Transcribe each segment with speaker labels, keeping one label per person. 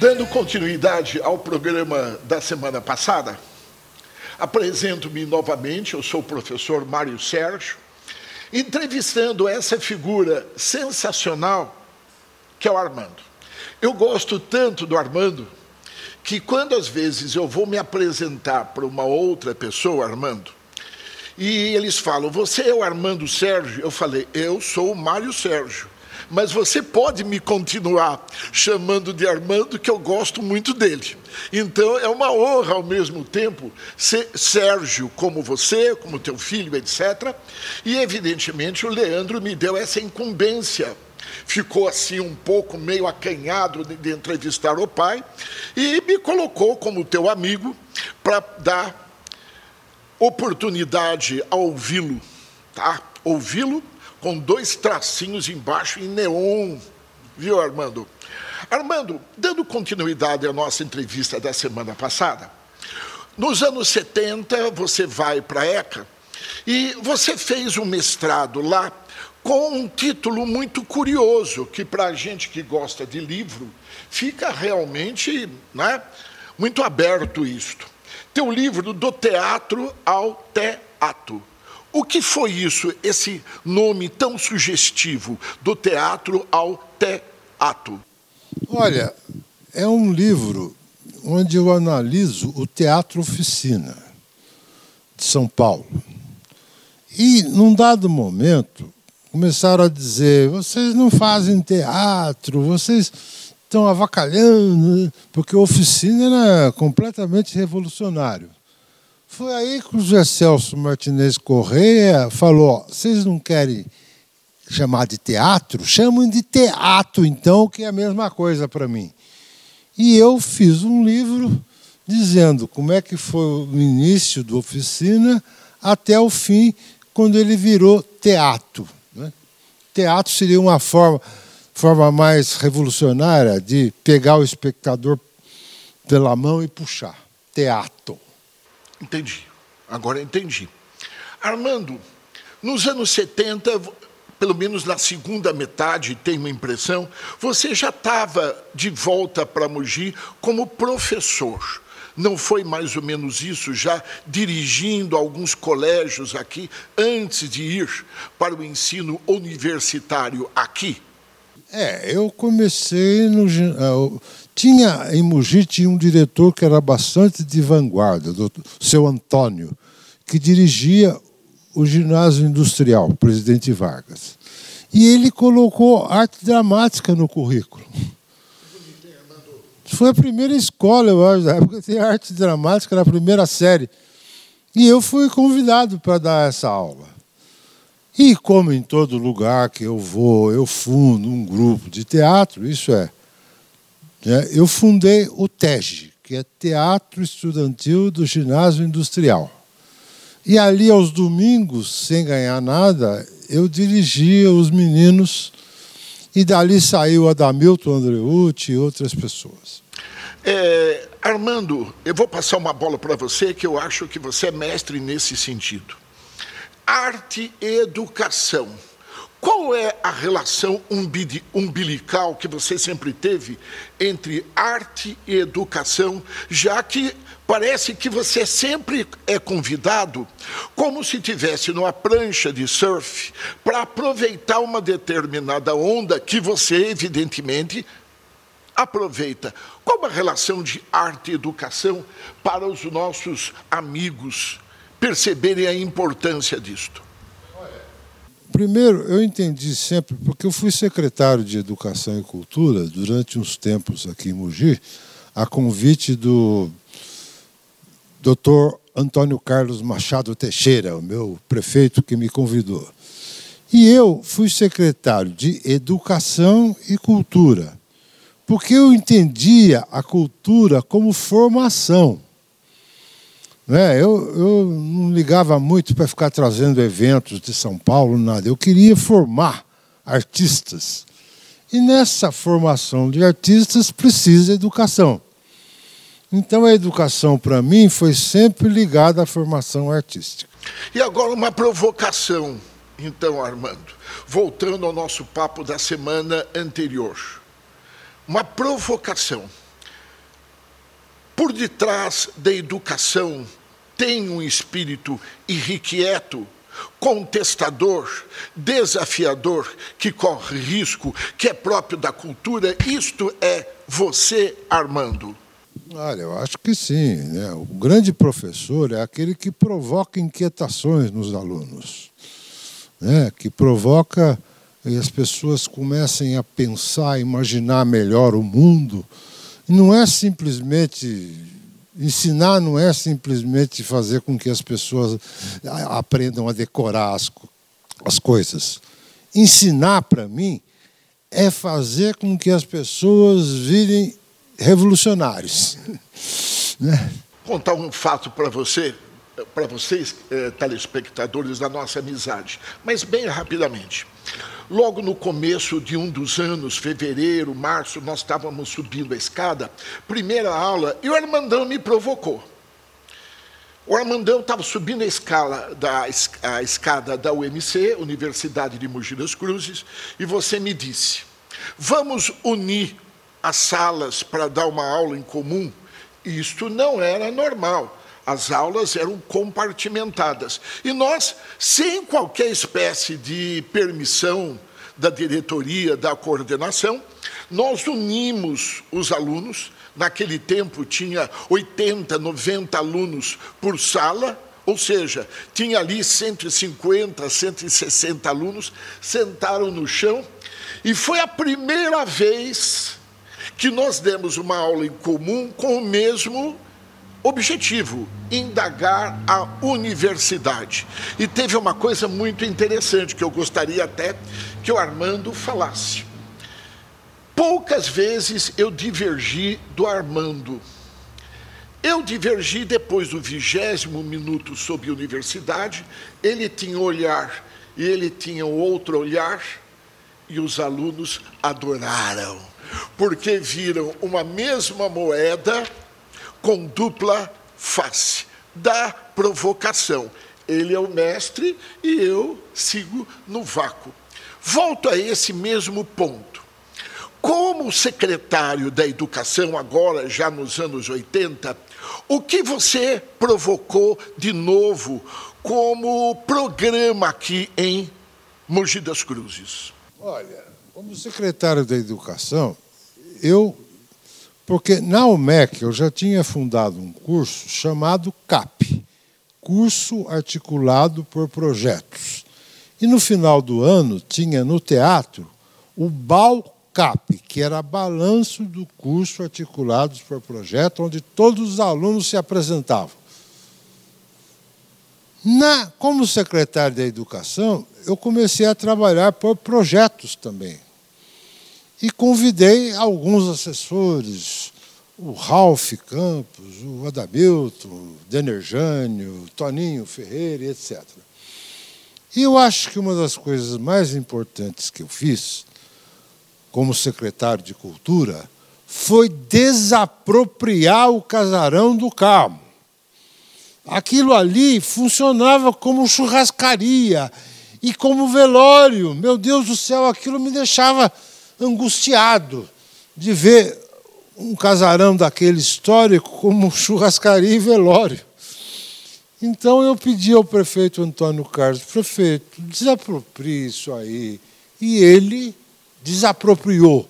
Speaker 1: Dando continuidade ao programa da semana passada, apresento-me novamente, eu sou o professor Mário Sérgio, entrevistando essa figura sensacional que é o Armando. Eu gosto tanto do Armando que quando às vezes eu vou me apresentar para uma outra pessoa, Armando, e eles falam, você é o Armando Sérgio? Eu falei, eu sou o Mário Sérgio. Mas você pode me continuar chamando de Armando, que eu gosto muito dele. Então é uma honra ao mesmo tempo ser Sérgio como você, como teu filho, etc. E evidentemente o Leandro me deu essa incumbência ficou assim um pouco meio acanhado de entrevistar o pai e me colocou como teu amigo para dar oportunidade a ouvi-lo, tá? Ouvi-lo com dois tracinhos embaixo em neon, viu, Armando? Armando, dando continuidade à nossa entrevista da semana passada, nos anos 70 você vai para a ECA e você fez um mestrado lá com um título muito curioso, que para a gente que gosta de livro, fica realmente né, muito aberto isto. Teu livro do teatro ao teatro. O que foi isso, esse nome tão sugestivo, do teatro ao teatro?
Speaker 2: Olha, é um livro onde eu analiso o teatro oficina de São Paulo. E, num dado momento, começaram a dizer: vocês não fazem teatro, vocês estão avacalhando, porque a oficina era completamente revolucionário. Foi aí que o José Celso Martinez Correia falou: vocês não querem chamar de teatro? Chamam de teatro, então, que é a mesma coisa para mim. E eu fiz um livro dizendo como é que foi o início da oficina até o fim, quando ele virou teatro teatro seria uma forma, forma mais revolucionária de pegar o espectador pela mão e puxar. Teatro.
Speaker 1: Entendi. Agora entendi. Armando, nos anos 70, pelo menos na segunda metade, tenho a impressão, você já estava de volta para Mogi como professor. Não foi mais ou menos isso, já dirigindo alguns colégios aqui, antes de ir para o ensino universitário aqui?
Speaker 2: É, eu comecei no. Tinha em Mogi tinha um diretor que era bastante de vanguarda, o seu Antônio, que dirigia o ginásio industrial, presidente Vargas. E ele colocou arte dramática no currículo. Foi a primeira escola, eu acho, da época tem arte dramática na primeira série. E eu fui convidado para dar essa aula. E como em todo lugar que eu vou, eu fundo um grupo de teatro, isso é. Né, eu fundei o TEG, que é Teatro Estudantil do Ginásio Industrial. E ali, aos domingos, sem ganhar nada, eu dirigia os meninos e dali saiu Adamilton Andreucci e outras pessoas.
Speaker 1: É, Armando, eu vou passar uma bola para você que eu acho que você é mestre nesse sentido. Arte e educação. Qual é a relação umbilical que você sempre teve entre arte e educação, já que Parece que você sempre é convidado como se tivesse numa prancha de surf para aproveitar uma determinada onda que você, evidentemente, aproveita. Qual a relação de arte e educação para os nossos amigos perceberem a importância disto?
Speaker 2: Primeiro, eu entendi sempre, porque eu fui secretário de Educação e Cultura durante uns tempos aqui em Mogi, a convite do doutor Antônio Carlos Machado Teixeira, o meu prefeito que me convidou. E eu fui secretário de Educação e Cultura, porque eu entendia a cultura como formação. Né? Eu, eu não ligava muito para ficar trazendo eventos de São Paulo, nada. Eu queria formar artistas. E nessa formação de artistas precisa educação. Então a educação para mim foi sempre ligada à formação artística.
Speaker 1: E agora uma provocação, então, Armando, voltando ao nosso papo da semana anterior. Uma provocação. por detrás da educação tem um espírito irrequieto, contestador, desafiador, que corre risco, que é próprio da cultura. Isto é você, Armando.
Speaker 2: Olha, eu acho que sim. Né? O grande professor é aquele que provoca inquietações nos alunos, né? que provoca e as pessoas comecem a pensar, imaginar melhor o mundo. Não é simplesmente ensinar, não é simplesmente fazer com que as pessoas aprendam a decorar as, as coisas. Ensinar para mim é fazer com que as pessoas virem revolucionários.
Speaker 1: né? Contar um fato para você, para vocês, eh, telespectadores da nossa amizade, mas bem rapidamente. Logo no começo de um dos anos, fevereiro, março, nós estávamos subindo a escada, primeira aula, e o Armandão me provocou. O Armandão estava subindo a, escala da, a escada da UMC, Universidade de Mogi das Cruzes, e você me disse: vamos unir as salas para dar uma aula em comum. Isto não era normal. As aulas eram compartimentadas. E nós, sem qualquer espécie de permissão da diretoria, da coordenação, nós unimos os alunos. Naquele tempo tinha 80, 90 alunos por sala, ou seja, tinha ali 150, 160 alunos, sentaram no chão, e foi a primeira vez que nós demos uma aula em comum com o mesmo objetivo, indagar a universidade. E teve uma coisa muito interessante que eu gostaria até que o Armando falasse. Poucas vezes eu divergi do Armando. Eu divergi depois do vigésimo minuto sobre universidade, ele tinha um olhar e ele tinha outro olhar, e os alunos adoraram, porque viram uma mesma moeda com dupla face da provocação. Ele é o mestre e eu sigo no vácuo. Volto a esse mesmo ponto. Como secretário da Educação, agora já nos anos 80, o que você provocou de novo como programa aqui em Mogi das Cruzes?
Speaker 2: Olha, como secretário da Educação, eu porque na UMEC eu já tinha fundado um curso chamado CAP Curso Articulado por Projetos. E no final do ano tinha no teatro o BALCAP, que era balanço do curso Articulados por Projeto, onde todos os alunos se apresentavam. Na, como secretário da Educação, eu comecei a trabalhar por projetos também e convidei alguns assessores, o Ralph Campos, o Adamilton, o Denerjânio, o Toninho Ferreira, etc. E eu acho que uma das coisas mais importantes que eu fiz, como secretário de Cultura, foi desapropriar o casarão do Carmo. Aquilo ali funcionava como churrascaria e como velório. Meu Deus do céu, aquilo me deixava angustiado de ver um casarão daquele histórico como churrascaria e velório. Então eu pedi ao prefeito Antônio Carlos, prefeito, desaproprie isso aí. E ele desapropriou.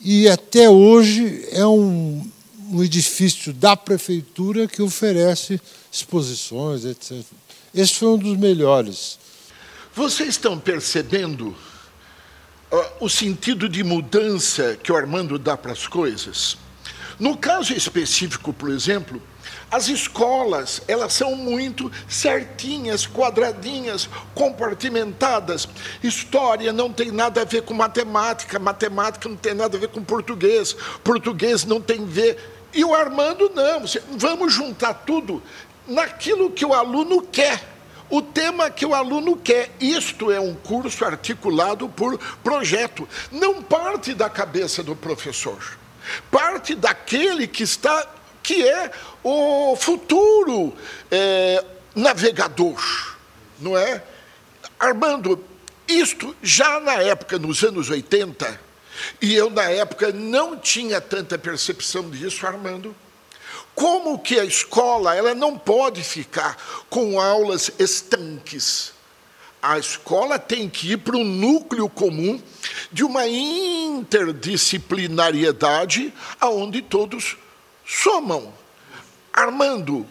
Speaker 2: E até hoje é um, um edifício da prefeitura que oferece exposições, etc. Esse foi um dos melhores.
Speaker 1: Vocês estão percebendo o sentido de mudança que o Armando dá para as coisas. No caso específico, por exemplo, as escolas, elas são muito certinhas, quadradinhas, compartimentadas. História não tem nada a ver com matemática, matemática não tem nada a ver com português, português não tem a ver. E o Armando não, vamos juntar tudo naquilo que o aluno quer o tema que o aluno quer. Isto é um curso articulado por projeto. Não parte da cabeça do professor. Parte daquele que está, que é o futuro é, navegador, não é? Armando, isto já na época, nos anos 80, e eu na época não tinha tanta percepção disso, Armando, como que a escola ela não pode ficar com aulas estanques. A escola tem que ir para um núcleo comum de uma interdisciplinariedade aonde todos somam. Armando,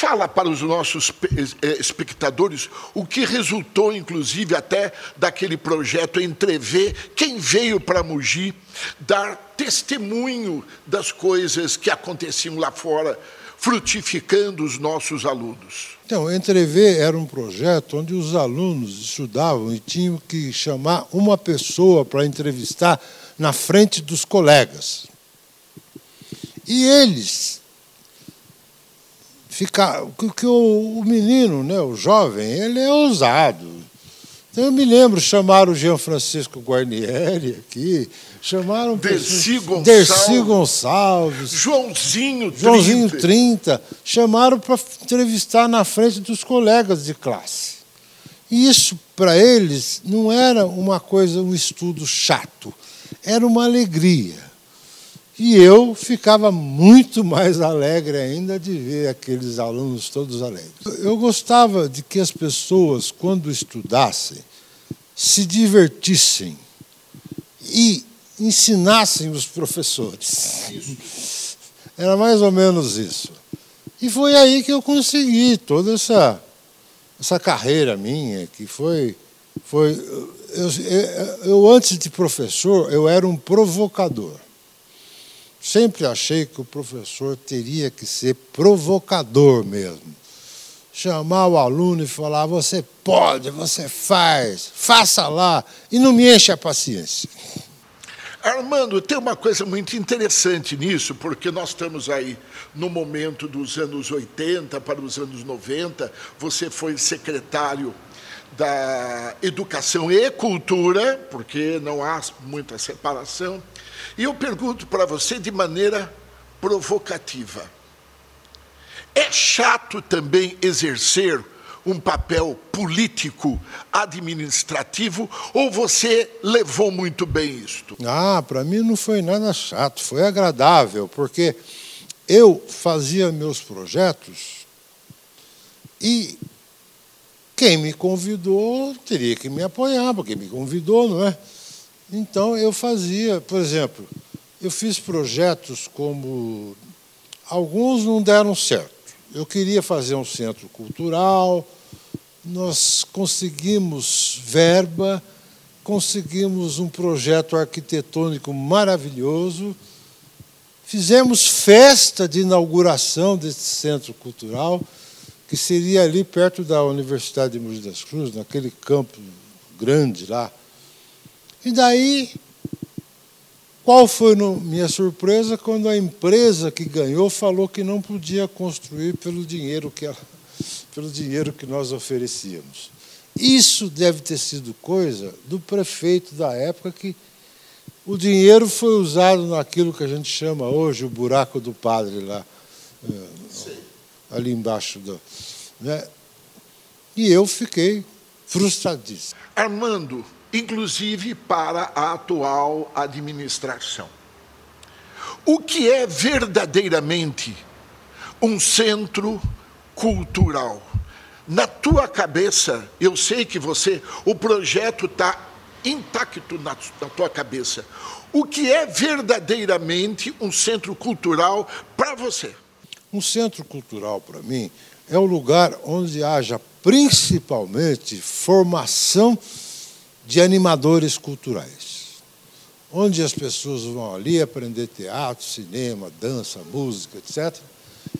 Speaker 1: Fala para os nossos eh, espectadores o que resultou, inclusive, até daquele projeto Entrever, quem veio para Mogi dar testemunho das coisas que aconteciam lá fora, frutificando os nossos alunos.
Speaker 2: Então, Entrever era um projeto onde os alunos estudavam e tinham que chamar uma pessoa para entrevistar na frente dos colegas. E eles ficar. Que o, o menino, né, o jovem, ele é ousado. Então eu me lembro, chamaram o Jean Francisco Guarnieri aqui, chamaram
Speaker 1: Dercy Gonçalves,
Speaker 2: Dercy Gonçalves
Speaker 1: Joãozinho 30.
Speaker 2: Joãozinho 30, chamaram para entrevistar na frente dos colegas de classe. E isso, para eles, não era uma coisa, um estudo chato, era uma alegria. E eu ficava muito mais alegre ainda de ver aqueles alunos todos alegres. Eu gostava de que as pessoas, quando estudassem, se divertissem e ensinassem os professores. Era mais ou menos isso. E foi aí que eu consegui toda essa, essa carreira minha, que foi. foi eu, eu, eu antes de professor, eu era um provocador. Sempre achei que o professor teria que ser provocador mesmo. Chamar o aluno e falar: você pode, você faz, faça lá, e não me enche a paciência.
Speaker 1: Armando, tem uma coisa muito interessante nisso, porque nós estamos aí no momento dos anos 80 para os anos 90. Você foi secretário da Educação e Cultura, porque não há muita separação. E eu pergunto para você de maneira provocativa: é chato também exercer um papel político, administrativo, ou você levou muito bem isto?
Speaker 2: Ah, para mim não foi nada chato, foi agradável, porque eu fazia meus projetos e quem me convidou teria que me apoiar, porque me convidou, não é? Então eu fazia, por exemplo, eu fiz projetos como alguns não deram certo. Eu queria fazer um centro cultural, nós conseguimos verba, conseguimos um projeto arquitetônico maravilhoso, fizemos festa de inauguração desse centro cultural, que seria ali perto da Universidade de Mogi das Cruzes, naquele campo grande lá. E daí, qual foi no, minha surpresa quando a empresa que ganhou falou que não podia construir pelo dinheiro que, ela, pelo dinheiro que nós oferecíamos. Isso deve ter sido coisa do prefeito da época que o dinheiro foi usado naquilo que a gente chama hoje o buraco do padre lá, eh, ali embaixo do. Né? E eu fiquei frustradíssimo.
Speaker 1: Armando, inclusive para a atual administração. O que é verdadeiramente um centro cultural? Na tua cabeça, eu sei que você, o projeto está intacto na, na tua cabeça. O que é verdadeiramente um centro cultural para você?
Speaker 2: Um centro cultural, para mim, é o lugar onde haja principalmente formação de animadores culturais, onde as pessoas vão ali aprender teatro, cinema, dança, música, etc.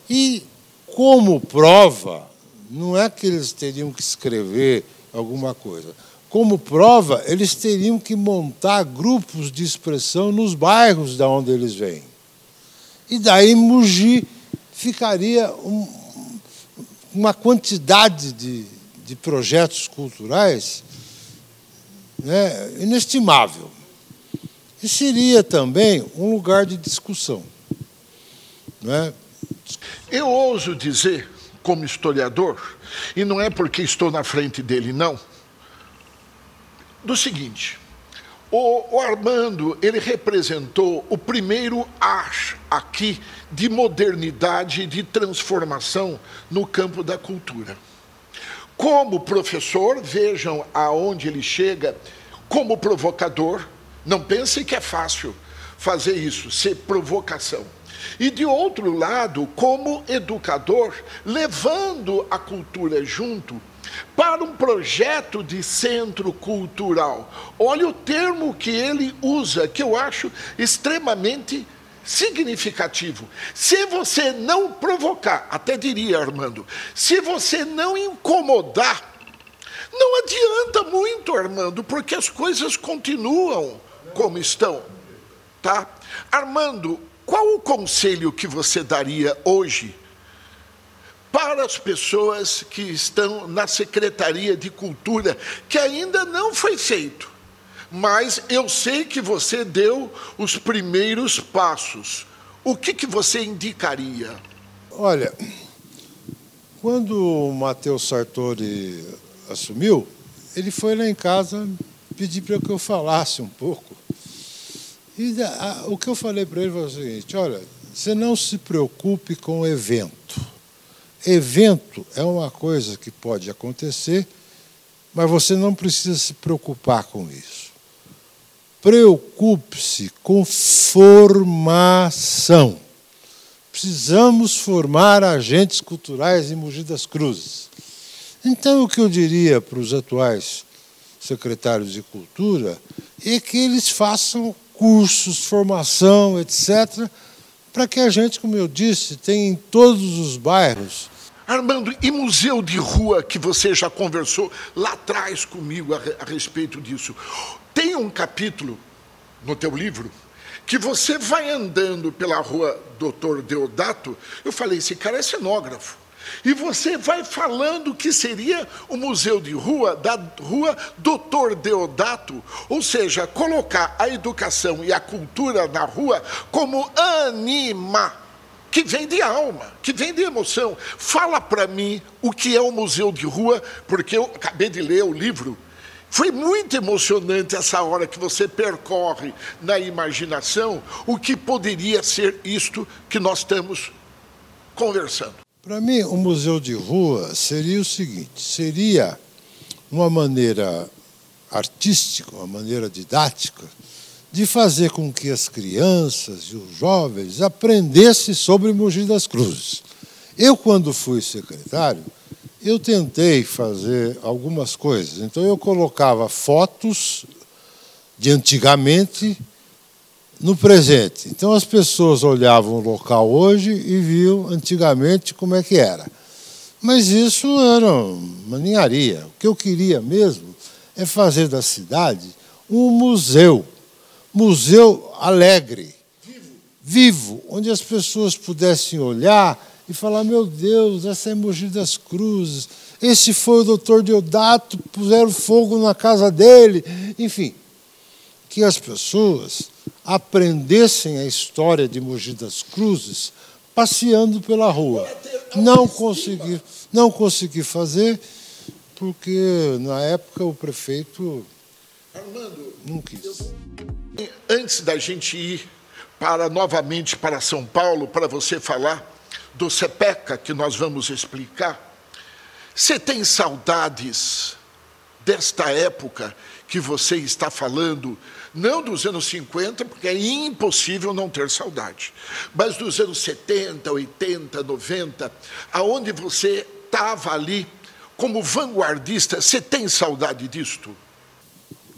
Speaker 2: E, como prova, não é que eles teriam que escrever alguma coisa. Como prova, eles teriam que montar grupos de expressão nos bairros da onde eles vêm. E daí Mugi ficaria um, uma quantidade de, de projetos culturais né, inestimável. E seria também um lugar de discussão. Né?
Speaker 1: Eu ouso dizer, como historiador, e não é porque estou na frente dele, não, do seguinte: O, Armando, ele representou o primeiro ar aqui de modernidade, de transformação no campo da cultura. Como professor, vejam aonde ele chega, como provocador, não pensem que é fácil fazer isso, ser provocação. E de outro lado, como educador, levando a cultura junto para um projeto de centro cultural. Olha o termo que ele usa, que eu acho extremamente significativo. Se você não provocar, até diria Armando, se você não incomodar, não adianta muito, Armando, porque as coisas continuam como estão, tá? Armando, qual o conselho que você daria hoje para as pessoas que estão na Secretaria de Cultura, que ainda não foi feito, mas eu sei que você deu os primeiros passos. O que, que você indicaria?
Speaker 2: Olha, quando o Matheus Sartori assumiu, ele foi lá em casa pedir para que eu falasse um pouco. E a, o que eu falei para ele foi o seguinte: olha, você não se preocupe com o evento Evento é uma coisa que pode acontecer, mas você não precisa se preocupar com isso. Preocupe-se com formação. Precisamos formar agentes culturais em Mogi das Cruzes. Então, o que eu diria para os atuais secretários de Cultura é que eles façam cursos, formação, etc., para que a gente, como eu disse, tenha em todos os bairros.
Speaker 1: Armando, e museu de rua que você já conversou lá atrás comigo a, a respeito disso? Tem um capítulo no teu livro que você vai andando pela rua Doutor Deodato. Eu falei, esse cara é cenógrafo. E você vai falando que seria o museu de rua da rua Doutor Deodato, ou seja, colocar a educação e a cultura na rua como anima, que vem de alma, que vem de emoção. Fala para mim o que é o museu de rua, porque eu acabei de ler o livro. Foi muito emocionante essa hora que você percorre na imaginação o que poderia ser isto que nós estamos conversando.
Speaker 2: Para mim, o museu de rua seria o seguinte: seria uma maneira artística, uma maneira didática, de fazer com que as crianças e os jovens aprendessem sobre Mogi das Cruzes. Eu, quando fui secretário, eu tentei fazer algumas coisas. Então, eu colocava fotos de antigamente no presente. Então as pessoas olhavam o local hoje e viam antigamente como é que era. Mas isso era uma ninharia. O que eu queria mesmo é fazer da cidade um museu. Museu alegre, vivo, vivo onde as pessoas pudessem olhar e falar: meu Deus, essa é Mogi das Cruzes, esse foi o doutor Deodato, puseram fogo na casa dele. Enfim, que as pessoas aprendessem a história de Mogi das Cruzes passeando pela rua. Não consegui, não consegui fazer, porque na época o prefeito Armando, não quis.
Speaker 1: Antes da gente ir para novamente para São Paulo para você falar do CEPECA que nós vamos explicar, você tem saudades desta época que você está falando, não dos anos 50, porque é impossível não ter saudade, mas dos anos 70, 80, 90, aonde você estava ali como vanguardista, você tem saudade disto?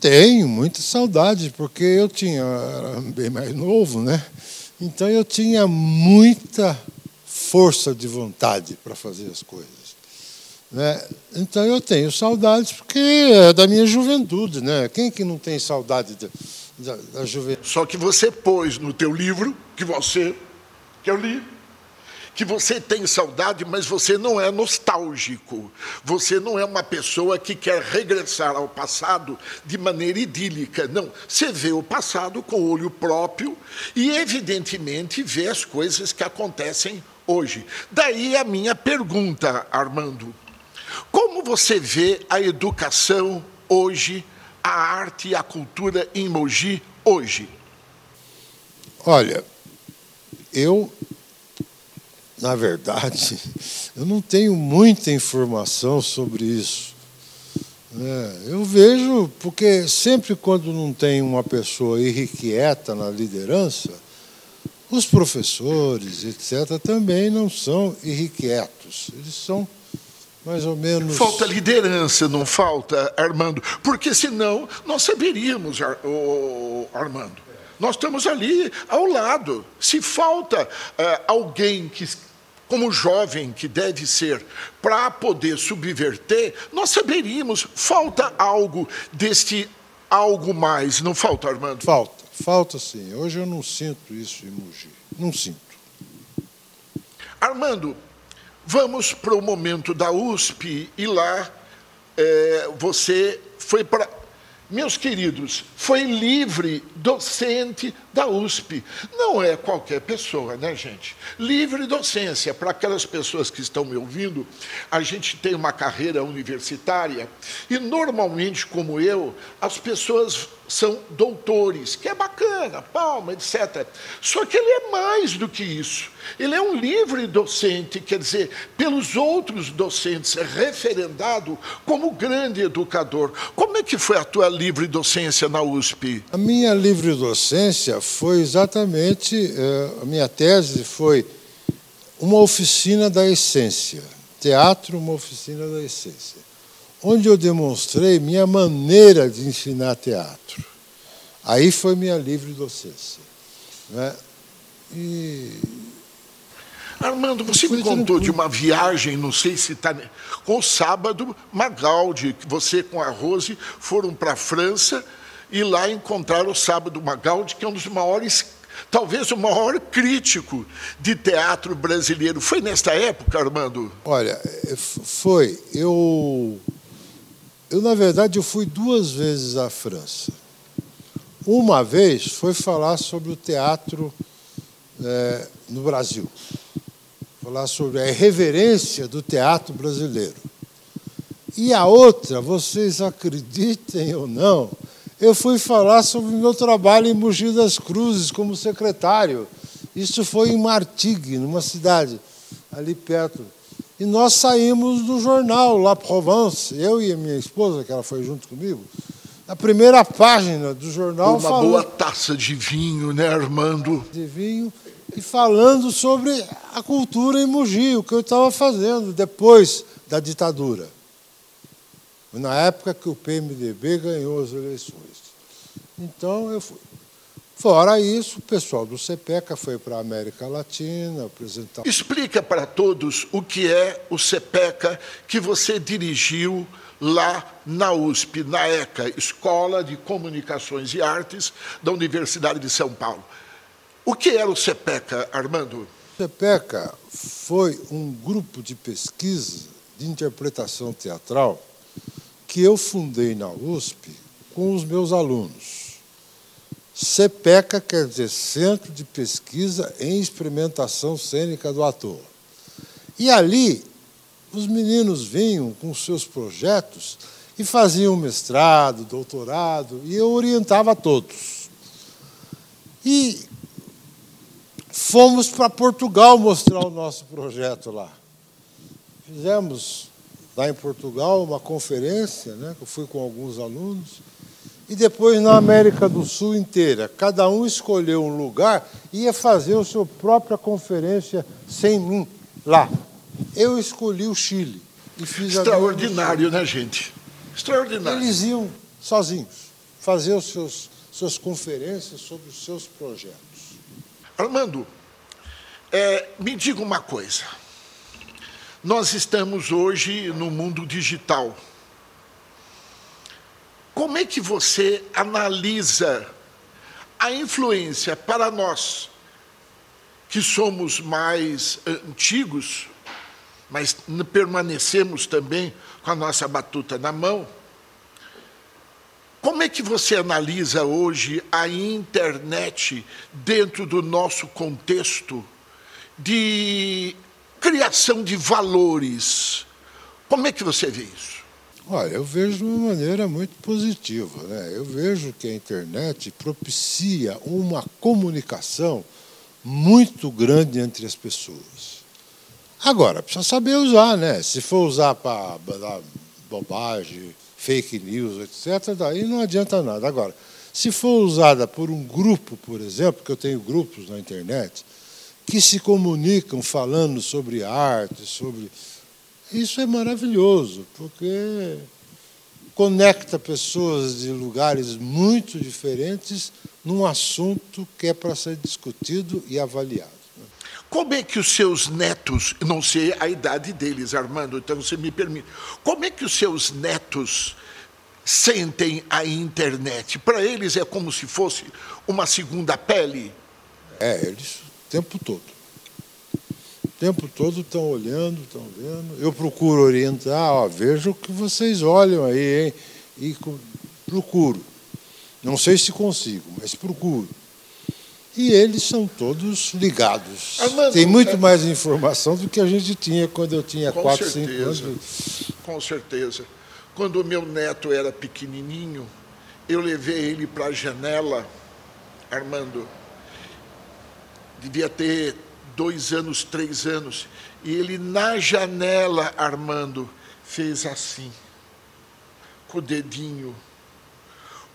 Speaker 2: Tenho muita saudade, porque eu tinha, era bem mais novo, né? Então eu tinha muita força de vontade para fazer as coisas. Né? Então eu tenho saudades porque é da minha juventude, né? Quem que não tem saudade da, da, da juventude?
Speaker 1: Só que você pôs no teu livro que você que eu li que você tem saudade, mas você não é nostálgico. Você não é uma pessoa que quer regressar ao passado de maneira idílica. Não. Você vê o passado com o olho próprio e, evidentemente, vê as coisas que acontecem hoje. Daí a minha pergunta, Armando. Como você vê a educação hoje a arte e a cultura em Mogi hoje?
Speaker 2: Olha, eu, na verdade, eu não tenho muita informação sobre isso. É, eu vejo, porque sempre quando não tem uma pessoa irrequieta na liderança, os professores, etc., também não são irrequietos. Eles são mais ou menos.
Speaker 1: Falta liderança, não falta, Armando? Porque senão nós saberíamos, Armando. Nós estamos ali ao lado. Se falta uh, alguém que, como jovem que deve ser, para poder subverter, nós saberíamos. Falta algo deste algo mais, não falta, Armando?
Speaker 2: Falta, falta sim. Hoje eu não sinto isso em Mogi. Não sinto.
Speaker 1: Armando, Vamos para o momento da USP e lá é, você foi para. Meus queridos, foi livre docente da USP. Não é qualquer pessoa, né, gente? Livre docência, para aquelas pessoas que estão me ouvindo, a gente tem uma carreira universitária e, normalmente, como eu, as pessoas são doutores, que é bacana, palma, etc. Só que ele é mais do que isso. Ele é um livre docente, quer dizer, pelos outros docentes, é referendado como grande educador. Como é que foi a tua livre docência na USP?
Speaker 2: A minha livre docência foi exatamente, eh, a minha tese foi uma oficina da essência. Teatro, uma oficina da essência onde eu demonstrei minha maneira de ensinar teatro. Aí foi minha livre docência. Né? E...
Speaker 1: Armando, você me contou de uma viagem, não sei se está. Com o sábado, Magaldi, você com a Rose foram para a França e lá encontraram o sábado Magaldi, que é um dos maiores talvez o maior crítico de teatro brasileiro. Foi nesta época, Armando?
Speaker 2: Olha, foi. Eu eu, na verdade, eu fui duas vezes à França. Uma vez foi falar sobre o teatro é, no Brasil, falar sobre a irreverência do teatro brasileiro. E a outra, vocês acreditem ou não, eu fui falar sobre o meu trabalho em Mogi das Cruzes como secretário. Isso foi em Martigues, numa cidade ali perto e nós saímos do jornal La Provence, eu e a minha esposa, que ela foi junto comigo, a primeira página do jornal.
Speaker 1: Uma falando, boa taça de vinho, né, Armando?
Speaker 2: De vinho, e falando sobre a cultura em Mogi, o que eu estava fazendo depois da ditadura. Na época que o PMDB ganhou as eleições. Então eu fui. Fora isso, o pessoal do CEPECA foi para a América Latina apresentar.
Speaker 1: Explica para todos o que é o CEPECA que você dirigiu lá na USP, na ECA, Escola de Comunicações e Artes da Universidade de São Paulo. O que era o CEPECA, Armando?
Speaker 2: O CEPECA foi um grupo de pesquisa de interpretação teatral que eu fundei na USP com os meus alunos. CPECA quer dizer Centro de Pesquisa em Experimentação Cênica do Ator. E ali, os meninos vinham com seus projetos e faziam mestrado, doutorado, e eu orientava todos. E fomos para Portugal mostrar o nosso projeto lá. Fizemos lá em Portugal uma conferência, né, que eu fui com alguns alunos, e depois na América do Sul inteira. Cada um escolheu um lugar e ia fazer a sua própria conferência sem mim lá. Eu escolhi o Chile
Speaker 1: e fiz Extraordinário, né, gente? Extraordinário.
Speaker 2: Eles iam sozinhos fazer os seus, suas conferências sobre os seus projetos.
Speaker 1: Armando, é, me diga uma coisa. Nós estamos hoje no mundo digital. Como é que você analisa a influência para nós, que somos mais antigos, mas permanecemos também com a nossa batuta na mão? Como é que você analisa hoje a internet dentro do nosso contexto de criação de valores? Como é que você vê isso?
Speaker 2: Olha, eu vejo de uma maneira muito positiva. Né? Eu vejo que a internet propicia uma comunicação muito grande entre as pessoas. Agora, precisa saber usar, né? Se for usar para bobagem, fake news, etc., daí não adianta nada. Agora, se for usada por um grupo, por exemplo, que eu tenho grupos na internet, que se comunicam falando sobre arte, sobre. Isso é maravilhoso, porque conecta pessoas de lugares muito diferentes num assunto que é para ser discutido e avaliado.
Speaker 1: Como é que os seus netos, não sei a idade deles, Armando, então você me permite, como é que os seus netos sentem a internet? Para eles é como se fosse uma segunda pele?
Speaker 2: É, eles o tempo todo. O tempo todo estão olhando, estão vendo. Eu procuro orientar, ó, veja o que vocês olham aí, hein? E procuro. Não sei se consigo, mas procuro. E eles são todos ligados. Armando, Tem muito é... mais informação do que a gente tinha quando eu tinha 4, 5 anos.
Speaker 1: Com certeza. Quando o meu neto era pequenininho, eu levei ele para a janela, Armando. Devia ter dois anos, três anos. E ele, na janela, Armando, fez assim, com o dedinho,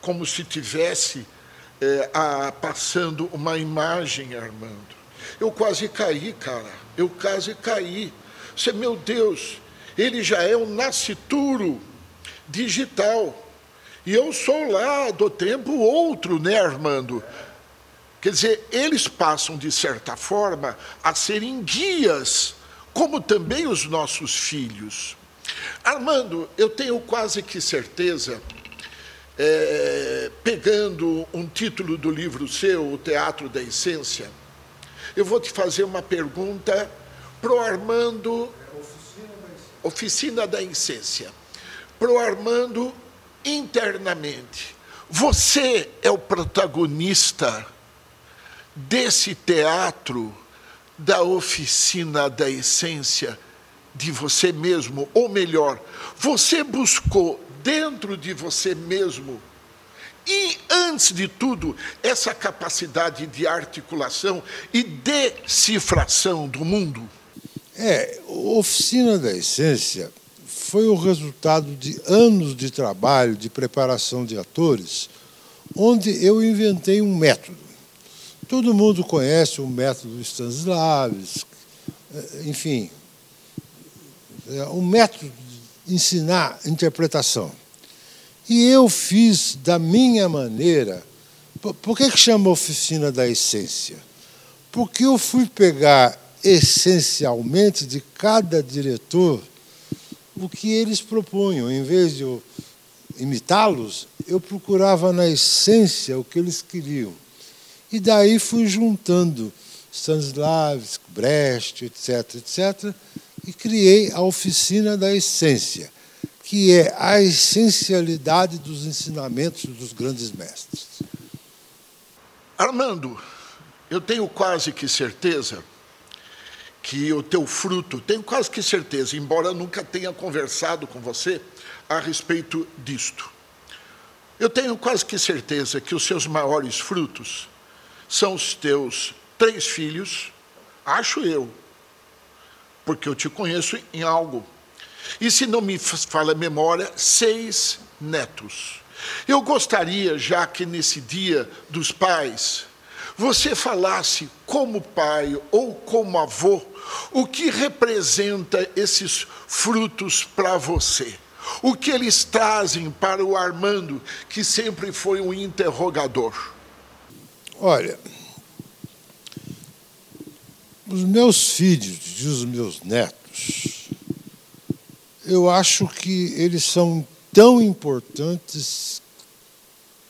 Speaker 1: como se tivesse é, a, passando uma imagem, Armando. Eu quase caí, cara. Eu quase caí. Você, meu Deus, ele já é um nascituro digital. E eu sou lá do tempo outro, né, Armando? Quer dizer, eles passam, de certa forma, a serem guias, como também os nossos filhos. Armando, eu tenho quase que certeza, é, pegando um título do livro seu, O Teatro da Essência, eu vou te fazer uma pergunta pro Armando. Oficina da Essência para o Armando internamente. Você é o protagonista desse teatro da oficina da essência de você mesmo, ou melhor, você buscou dentro de você mesmo e, antes de tudo, essa capacidade de articulação e decifração do mundo?
Speaker 2: É, oficina da essência foi o resultado de anos de trabalho, de preparação de atores, onde eu inventei um método. Todo mundo conhece o método Stanislavski, eh, enfim, é um método de ensinar interpretação. E eu fiz da minha maneira. Por que, que chama oficina da essência? Porque eu fui pegar essencialmente de cada diretor o que eles propunham. Em vez de eu imitá-los, eu procurava na essência o que eles queriam. E daí fui juntando Stanislavski, Brecht, etc., etc., e criei a oficina da essência, que é a essencialidade dos ensinamentos dos grandes mestres.
Speaker 1: Armando, eu tenho quase que certeza que o teu fruto, tenho quase que certeza, embora nunca tenha conversado com você a respeito disto. Eu tenho quase que certeza que os seus maiores frutos são os teus três filhos, acho eu, porque eu te conheço em algo. E se não me fala a memória, seis netos. Eu gostaria, já que nesse dia dos pais, você falasse como pai ou como avô o que representa esses frutos para você? O que eles trazem para o Armando, que sempre foi um interrogador?
Speaker 2: Olha, os meus filhos e os meus netos, eu acho que eles são tão importantes,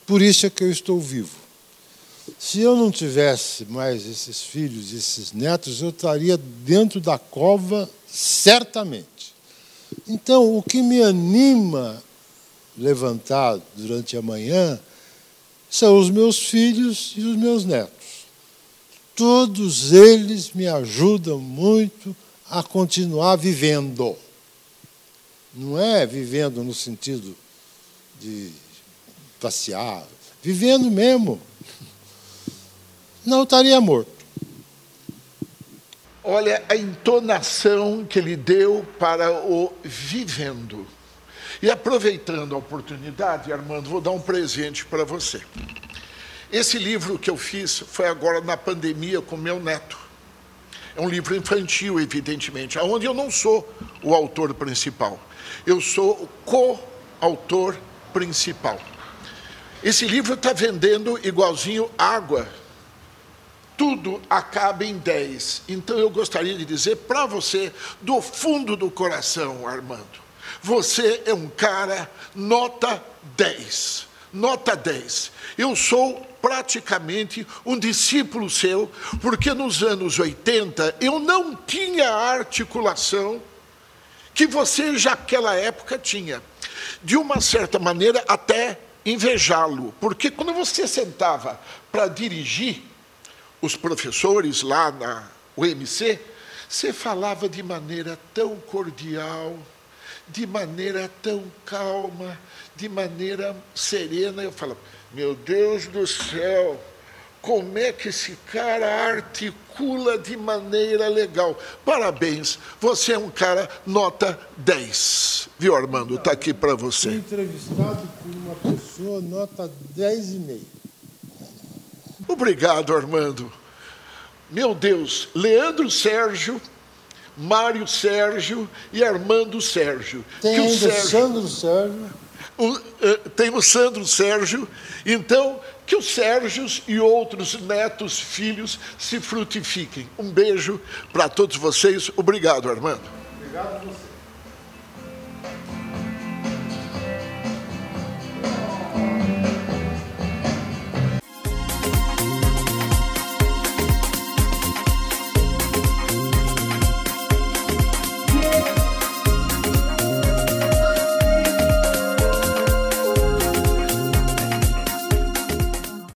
Speaker 2: por isso é que eu estou vivo. Se eu não tivesse mais esses filhos, esses netos, eu estaria dentro da cova certamente. Então, o que me anima levantar durante a manhã são os meus filhos e os meus netos. Todos eles me ajudam muito a continuar vivendo. Não é vivendo no sentido de passear, vivendo mesmo. Não estaria morto.
Speaker 1: Olha a entonação que ele deu para o vivendo. E aproveitando a oportunidade, Armando, vou dar um presente para você. Esse livro que eu fiz foi agora na pandemia com meu neto. É um livro infantil, evidentemente, onde eu não sou o autor principal. Eu sou o co-autor principal. Esse livro está vendendo igualzinho água. Tudo acaba em 10. Então eu gostaria de dizer para você, do fundo do coração, Armando, você é um cara nota 10. Nota 10. Eu sou praticamente um discípulo seu, porque nos anos 80 eu não tinha a articulação que você já naquela época tinha. De uma certa maneira, até invejá-lo, porque quando você sentava para dirigir os professores lá na UMC, você falava de maneira tão cordial, de maneira tão calma, de maneira serena. Eu falava, meu Deus do céu, como é que esse cara articula de maneira legal. Parabéns, você é um cara nota 10. Viu, Armando? Está aqui para você.
Speaker 2: Fui entrevistado por uma pessoa nota 10,5.
Speaker 1: Obrigado, Armando. Meu Deus, Leandro Sérgio, Mário Sérgio e Armando Sérgio.
Speaker 2: Tem ainda Sérgio, Sandro Sérgio.
Speaker 1: O, uh, tem o Sandro Sérgio. Então, que os Sérgios e outros netos, filhos, se frutifiquem. Um beijo para todos vocês. Obrigado, Armando.
Speaker 2: Obrigado a você.